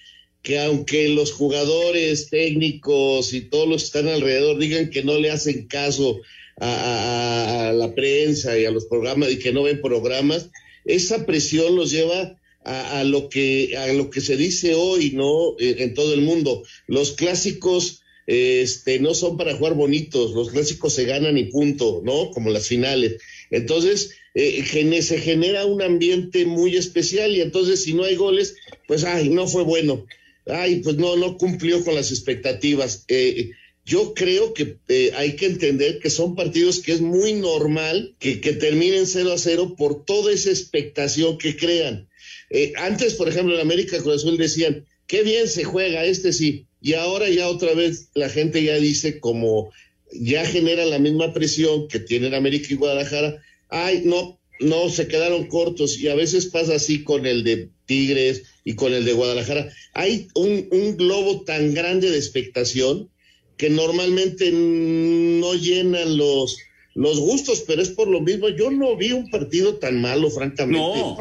que aunque los jugadores técnicos y todos los que están alrededor digan que no le hacen caso a, la prensa y a los programas y que no ven programas, esa presión los lleva a, a lo que a lo que se dice hoy, ¿no? En todo el mundo. Los clásicos este, no son para jugar bonitos, los clásicos se ganan y punto, ¿no? Como las finales. Entonces, eh, se genera un ambiente muy especial y entonces si no hay goles, pues, ay, no fue bueno. Ay, pues no, no cumplió con las expectativas. Eh, yo creo que eh, hay que entender que son partidos que es muy normal que, que terminen 0 a 0 por toda esa expectación que crean. Eh, antes, por ejemplo, en América Cruz Azul decían, qué bien se juega, este sí. Y ahora ya otra vez la gente ya dice como ya genera la misma presión que tienen América y Guadalajara. Ay, no, no, se quedaron cortos y a veces pasa así con el de Tigres y con el de Guadalajara. Hay un, un globo tan grande de expectación que normalmente no llenan los, los gustos, pero es por lo mismo. Yo no vi un partido tan malo, francamente. No,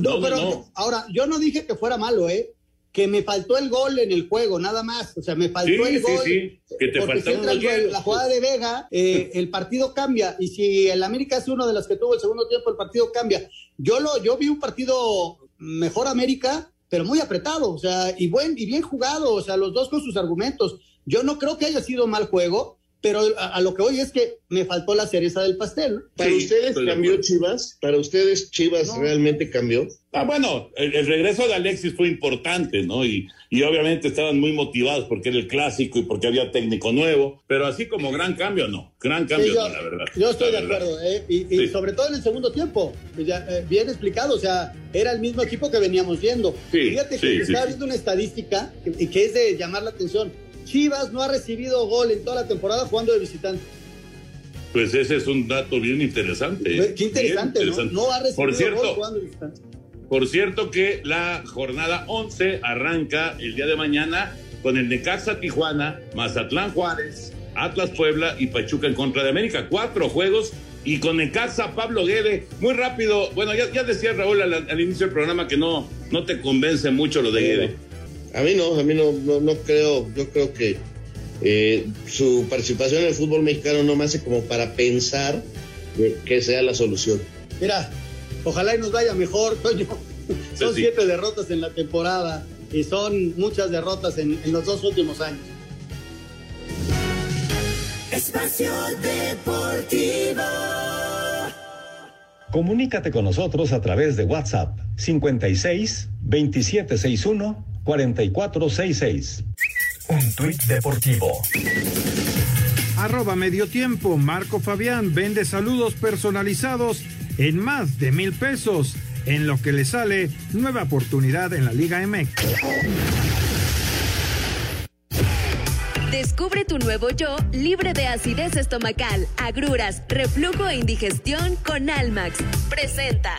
no, pero ahora, yo no dije que fuera malo, ¿eh? Que me faltó el gol en el juego, nada más. O sea, me faltó el gol. Sí, sí, que te porque si entra el, la jugada de Vega, eh, el partido cambia. Y si el América es uno de los que tuvo el segundo tiempo, el partido cambia. Yo lo, yo vi un partido mejor América, pero muy apretado, o sea, y buen, y bien jugado, o sea, los dos con sus argumentos. Yo no creo que haya sido mal juego pero a, a, lo que voy es que me faltó la cereza del pastel. ¿Para sí, ustedes cambió Chivas? ¿Para ustedes Chivas no. realmente cambió? Ah, bueno, el, el, regreso de Alexis fue importante, ¿no? Y, y obviamente estaban muy motivados porque era el clásico y porque había técnico nuevo, pero así como gran cambio, no. Gran cambio, sí, yo, no, la verdad. Yo estoy de acuerdo, ¿eh? Y, y sí. sobre todo en el segundo tiempo, ya, eh, bien explicado, o sea, era el mismo equipo que veníamos viendo. Fíjate que estaba viendo una estadística que, que es de llamar la atención Chivas no ha recibido gol en toda la temporada jugando de visitante. Pues ese es un dato bien interesante. Qué interesante, interesante. ¿no? No ha recibido por cierto, gol jugando de visitante. Por cierto que la jornada 11 arranca el día de mañana con el Necaxa Tijuana, Mazatlán Juárez, Atlas Puebla y Pachuca en contra de América. Cuatro juegos y con Necaxa Pablo Guede. Muy rápido. Bueno, ya, ya decía Raúl al, al, inicio del programa que no, no te convence mucho lo de Guede. A mí no, a mí no, no, no creo, yo creo que eh, su participación en el fútbol mexicano no me hace como para pensar que, que sea la solución. Mira, ojalá y nos vaya mejor, [laughs] Toño. Son sí. siete derrotas en la temporada y son muchas derrotas en, en los dos últimos años. Espacio Deportivo. Comunícate con nosotros a través de WhatsApp 56 2761 4466. Un tuit deportivo. Arroba medio tiempo. Marco Fabián vende saludos personalizados en más de mil pesos. En lo que le sale nueva oportunidad en la Liga MX. Descubre tu nuevo yo libre de acidez estomacal, agruras, reflujo e indigestión con Almax. Presenta.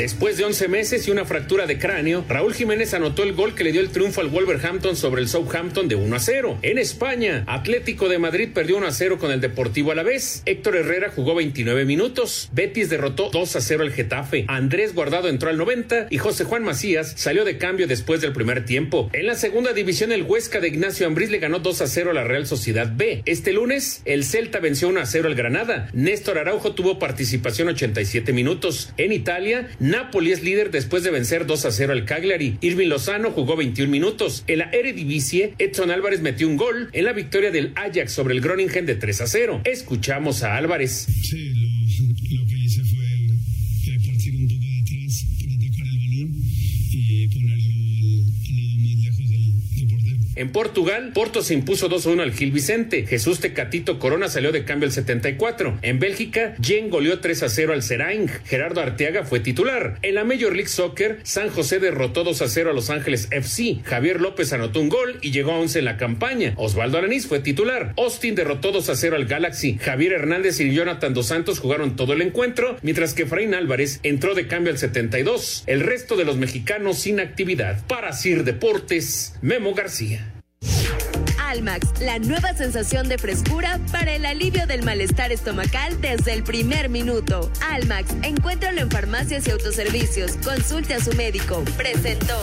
Después de 11 meses y una fractura de cráneo, Raúl Jiménez anotó el gol que le dio el triunfo al Wolverhampton sobre el Southampton de 1 a 0. En España, Atlético de Madrid perdió 1 a 0 con el Deportivo Alavés. Héctor Herrera jugó 29 minutos. Betis derrotó 2 a 0 al Getafe. Andrés Guardado entró al 90 y José Juan Macías salió de cambio después del primer tiempo. En la segunda división, el Huesca de Ignacio Ambriz le ganó 2 a 0 a la Real Sociedad B. Este lunes, el Celta venció 1 a 0 al Granada. Néstor Araujo tuvo participación 87 minutos. En Italia, Napoli es líder después de vencer 2 a 0 al Cagliari. Irving Lozano jugó 21 minutos. En la Eredivisie, Edson Álvarez metió un gol en la victoria del Ajax sobre el Groningen de 3 a 0. Escuchamos a Álvarez. Sí, En Portugal, Porto se impuso 2 a 1 al Gil Vicente. Jesús Tecatito Corona salió de cambio al 74. En Bélgica, Jen goleó 3 a 0 al Seraing. Gerardo Arteaga fue titular. En la Major League Soccer, San José derrotó 2 a 0 a Los Ángeles FC. Javier López anotó un gol y llegó a 11 en la campaña. Osvaldo Alanís fue titular. Austin derrotó 2 a 0 al Galaxy. Javier Hernández y Jonathan Dos Santos jugaron todo el encuentro, mientras que Fraín Álvarez entró de cambio al 72. El resto de los mexicanos sin actividad. Para Sir Deportes, Memo García. Almax, la nueva sensación de frescura para el alivio del malestar estomacal desde el primer minuto. Almax, encuéntralo en farmacias y autoservicios. Consulte a su médico. Presentó.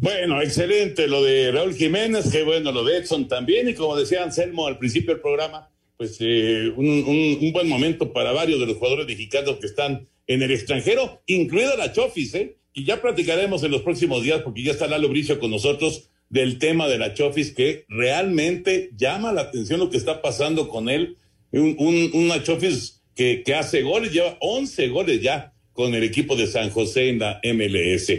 Bueno, excelente lo de Raúl Jiménez, qué bueno lo de Edson también, y como decía Anselmo al principio del programa, pues eh, un, un, un, buen momento para varios de los jugadores mexicanos que están en el extranjero, incluida la Chofis, ¿eh? Y ya platicaremos en los próximos días, porque ya está Lalo Bricio con nosotros, del tema de la Chofis, que realmente llama la atención lo que está pasando con él. Un, un, una Chofis que, que hace goles, lleva 11 goles ya con el equipo de San José en la MLS.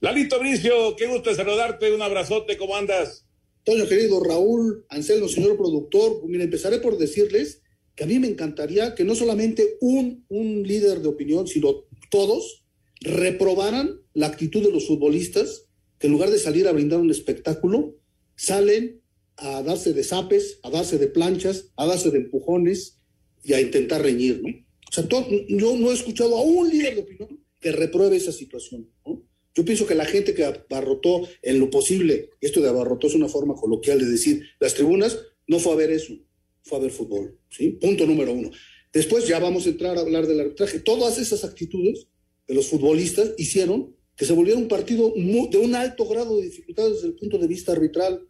Lalito Bricio, qué gusto saludarte, un abrazote, ¿cómo andas? Toño, querido Raúl, Anselmo, señor productor, mira, empezaré por decirles que a mí me encantaría que no solamente un, un líder de opinión, sino todos reprobaran la actitud de los futbolistas, que en lugar de salir a brindar un espectáculo, salen a darse de zapes, a darse de planchas, a darse de empujones y a intentar reñir, ¿no? O sea, yo no he escuchado a un líder de opinión que repruebe esa situación. Yo pienso que la gente que abarrotó en lo posible, esto de abarrotó es una forma coloquial de decir, las tribunas, no fue a ver eso, fue a ver fútbol, ¿sí? Punto número uno. Después ya vamos a entrar a hablar del arbitraje. Todas esas actitudes de los futbolistas hicieron que se volviera un partido de un alto grado de dificultad desde el punto de vista arbitral.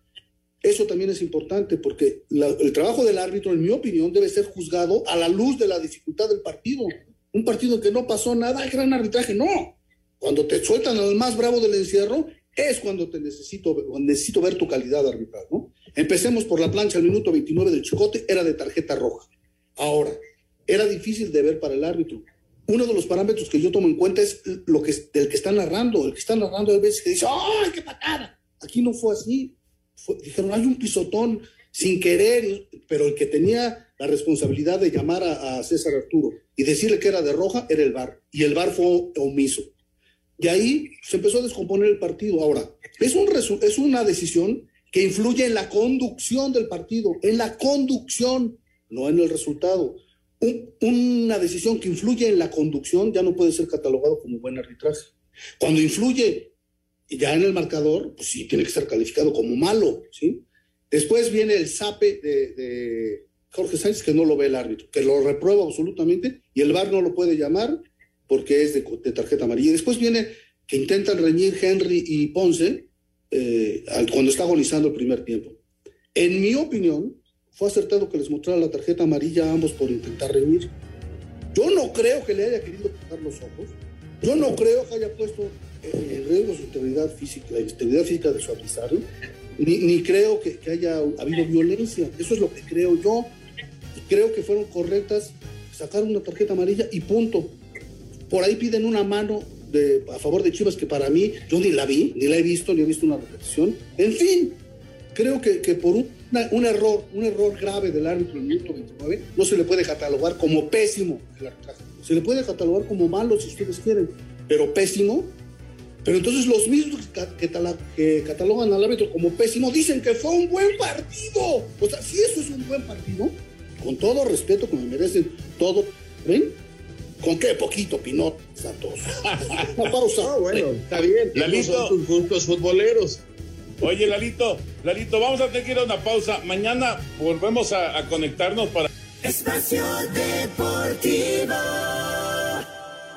Eso también es importante porque el trabajo del árbitro, en mi opinión, debe ser juzgado a la luz de la dificultad del partido. Un partido en que no pasó nada, gran arbitraje, no. Cuando te sueltan al más bravo del encierro, es cuando te necesito, necesito ver tu calidad arbitral, ¿no? Empecemos por la plancha al minuto 29 del Chicote, era de tarjeta roja. Ahora, era difícil de ver para el árbitro. Uno de los parámetros que yo tomo en cuenta es lo que del que está narrando. El que está narrando a veces que dice, ¡ay, qué patada! Aquí no fue así. dijeron, hay un pisotón sin querer, pero el que tenía la responsabilidad de llamar a, a César Arturo y decirle que era de roja era el VAR. Y el VAR fue omiso. Y ahí se empezó a descomponer el partido. Ahora, es, un es una decisión que influye en la conducción del partido, en la conducción, no en el resultado. Una decisión que influye en la conducción ya no puede ser catalogado como buen arbitraje. Cuando influye ya en el marcador, pues sí, tiene que ser calificado como malo, ¿sí? Después viene el sape de, de Jorge Sánchez, que no lo ve el árbitro, que lo reprueba absolutamente, y el VAR no lo puede llamar, porque es de, tarjeta amarilla. Después viene que intentan reñir Henry y Ponce eh, cuando está agonizando el primer tiempo. En mi opinión, fue acertado que les mostrara la tarjeta amarilla a ambos por intentar reñir. Yo no creo que le haya querido quitar los ojos. Yo no creo que haya puesto en riesgo su integridad física, la integridad física de su adversario, ni, ni creo que, haya habido violencia. Eso es lo que creo yo. Creo que fueron correctas sacar una tarjeta amarilla y punto. Por ahí piden una mano a favor de Chivas que para mí, yo ni la vi, ni la he visto, ni he visto una repetición. En fin, creo que, que por un, un, error, un error grave del árbitro en el minuto 29, no se le puede catalogar como pésimo el arbitraje. Se le puede catalogar como malo si ustedes quieren, pero pésimo. Pero entonces los mismos que, que catalogan al árbitro como pésimo dicen que fue un buen partido. O sea, si eso es un buen partido, con todo respeto que me merecen todo, ¿ven? ¿Con qué poquito, Pinot? Santos. [laughs] Una pausa. Ah, bueno, está bien. Lalito. Tus gustos futboleros. Oye, Lalito, Lalito, vamos a tener que ir a una pausa. Mañana volvemos a, a conectarnos para. Espacio Deportivo.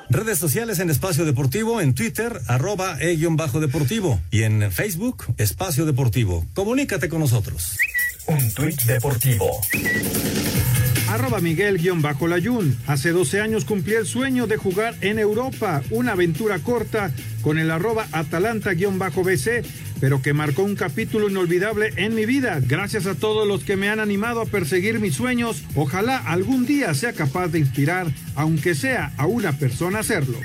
Redes sociales en Espacio Deportivo, en Twitter, arroba e-deportivo y en Facebook, Espacio Deportivo. Comunícate con nosotros. Un tuit deportivo arroba Miguel-Layún. Hace 12 años cumplí el sueño de jugar en Europa, una aventura corta con el arroba Atalanta-BC, pero que marcó un capítulo inolvidable en mi vida. Gracias a todos los que me han animado a perseguir mis sueños. Ojalá algún día sea capaz de inspirar, aunque sea a una persona hacerlo.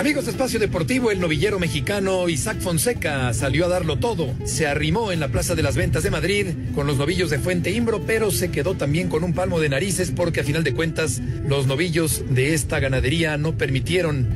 Amigos de Espacio Deportivo, el novillero mexicano Isaac Fonseca salió a darlo todo. Se arrimó en la Plaza de las Ventas de Madrid con los novillos de Fuente Imbro, pero se quedó también con un palmo de narices porque a final de cuentas los novillos de esta ganadería no permitieron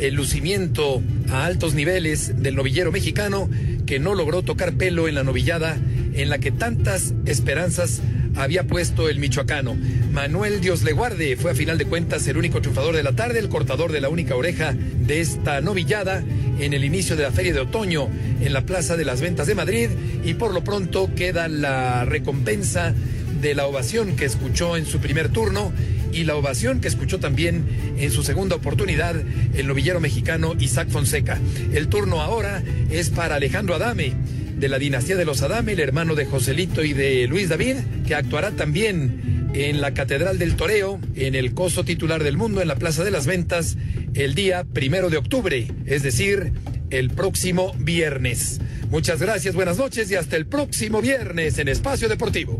el lucimiento a altos niveles del novillero mexicano que no logró tocar pelo en la novillada en la que tantas esperanzas había puesto el michoacano. Manuel Dios le guarde fue a final de cuentas el único triunfador de la tarde, el cortador de la única oreja de esta novillada en el inicio de la feria de otoño en la Plaza de las Ventas de Madrid y por lo pronto queda la recompensa de la ovación que escuchó en su primer turno y la ovación que escuchó también en su segunda oportunidad el novillero mexicano Isaac Fonseca. El turno ahora es para Alejandro Adame de la dinastía de los Adame, el hermano de Joselito y de Luis David, que actuará también en la Catedral del Toreo, en el coso titular del mundo, en la Plaza de las Ventas, el día primero de octubre, es decir, el próximo viernes. Muchas gracias, buenas noches y hasta el próximo viernes en Espacio Deportivo.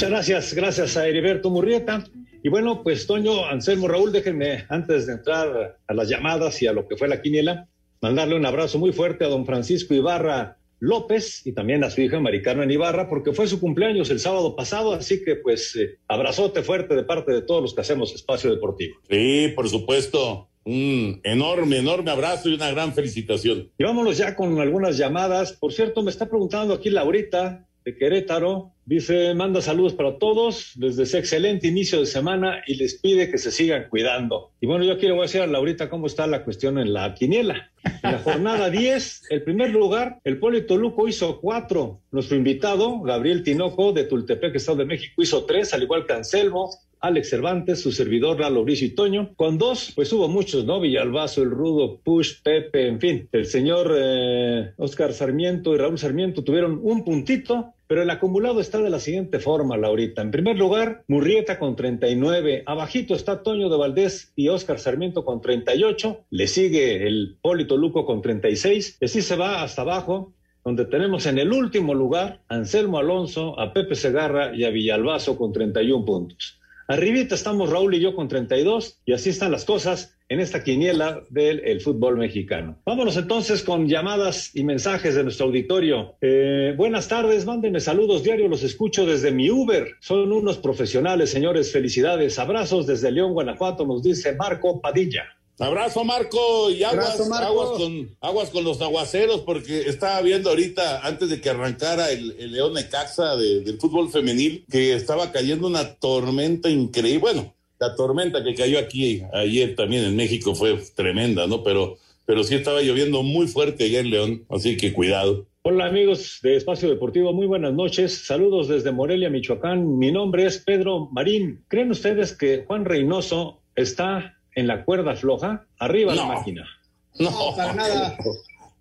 Muchas gracias, gracias a Heriberto Murrieta. Y bueno, pues Toño, Anselmo, Raúl, déjenme, antes de entrar a las llamadas y a lo que fue la quiniela, mandarle un abrazo muy fuerte a don Francisco Ibarra López y también a su hija Mari Carmen Ibarra, porque fue su cumpleaños el sábado pasado, así que pues eh, abrazote fuerte de parte de todos los que hacemos espacio deportivo. Sí, por supuesto. Un enorme, enorme abrazo y una gran felicitación. Y vámonos ya con algunas llamadas. Por cierto, me está preguntando aquí Laurita de Querétaro. Dice, manda saludos para todos, les desea excelente inicio de semana y les pide que se sigan cuidando. Y bueno, yo quiero decir a Laurita cómo está la cuestión en la quiniela. En la jornada [laughs] 10, el primer lugar, el Polito Luco hizo cuatro. Nuestro invitado, Gabriel Tinoco, de Tultepec, Estado de México, hizo tres, al igual que Anselmo, Alex Cervantes, su servidor Lalo Bricio y Toño. Con dos, pues hubo muchos, ¿no? Villalbazo, El Rudo, Push, Pepe, en fin. El señor eh, Oscar Sarmiento y Raúl Sarmiento tuvieron un puntito, pero el acumulado está de la siguiente forma, Laurita. En primer lugar, Murrieta con 39. Abajito está Toño de Valdés y Oscar Sarmiento con 38. Le sigue el Polito Luco con 36. Y así se va hasta abajo donde tenemos en el último lugar a Anselmo Alonso, a Pepe Segarra y a Villalbazo con 31 puntos. Arribita estamos Raúl y yo con 32 y así están las cosas en esta quiniela del el fútbol mexicano. Vámonos entonces con llamadas y mensajes de nuestro auditorio. Eh, buenas tardes, mándenme saludos diario, los escucho desde mi Uber. Son unos profesionales, señores, felicidades. Abrazos desde León, Guanajuato, nos dice Marco Padilla. Abrazo, Marco, y aguas, Abrazo, Marco. aguas, con, aguas con los aguaceros, porque estaba viendo ahorita, antes de que arrancara el, el León Necaxa de, del fútbol femenil, que estaba cayendo una tormenta increíble. Bueno, la tormenta que cayó aquí ayer también en México fue tremenda, ¿no? Pero, pero sí estaba lloviendo muy fuerte allá en León, así que cuidado. Hola amigos de Espacio Deportivo, muy buenas noches. Saludos desde Morelia, Michoacán. Mi nombre es Pedro Marín. ¿Creen ustedes que Juan Reynoso está en la cuerda floja? Arriba la No. máquina. No, para nada.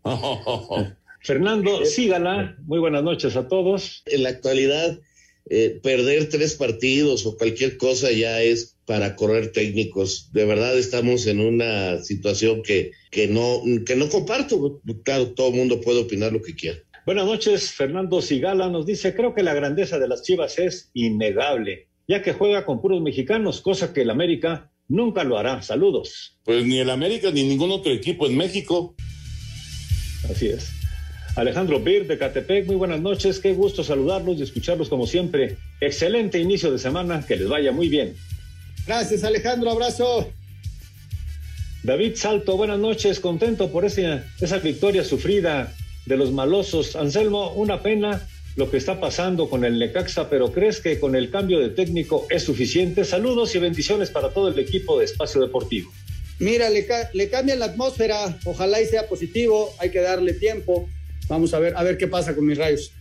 [laughs] Fernando Sígala, muy buenas noches a todos. En la actualidad, eh, perder tres partidos o cualquier cosa ya es para correr técnicos. De verdad estamos en una situación que, que, no, que no comparto. Claro, todo el mundo puede opinar lo que quiera. Buenas noches, Fernando Sigala nos dice, creo que la grandeza de las Chivas es innegable, ya que juega con puros mexicanos, cosa que el América nunca lo hará. Saludos. Pues ni el América ni ningún otro equipo en México. Así es. Alejandro Bir de Catepec, muy buenas noches, qué gusto saludarlos y escucharlos como siempre. Excelente inicio de semana, que les vaya muy bien. Gracias, Alejandro. Abrazo. David Salto, buenas noches, contento por esa, esa victoria sufrida de los malosos. Anselmo, una pena lo que está pasando con el Necaxa, pero ¿crees que con el cambio de técnico es suficiente? Saludos y bendiciones para todo el equipo de Espacio Deportivo. Mira, le, ca- le cambian la atmósfera. Ojalá y sea positivo. Hay que darle tiempo. Vamos a ver, a ver qué pasa con mis rayos.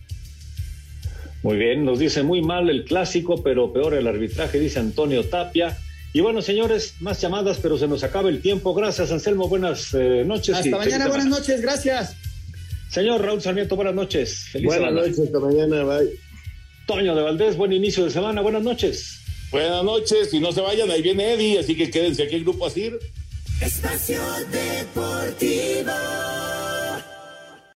Muy bien, nos dice muy mal el clásico, pero peor el arbitraje, dice Antonio Tapia. Y bueno, señores, más llamadas, pero se nos acaba el tiempo. Gracias, Anselmo. Buenas eh, noches. Hasta mañana. Buenas noches. Gracias. Señor Raúl Sarmiento, buenas noches. Feliz Buenas semana. noches, hasta mañana, bye. Toño de Valdés, buen inicio de semana. Buenas noches. Buenas noches, y no se vayan, ahí viene Eddie, así que quédense aquí el grupo Asir. Espacio Deportivo.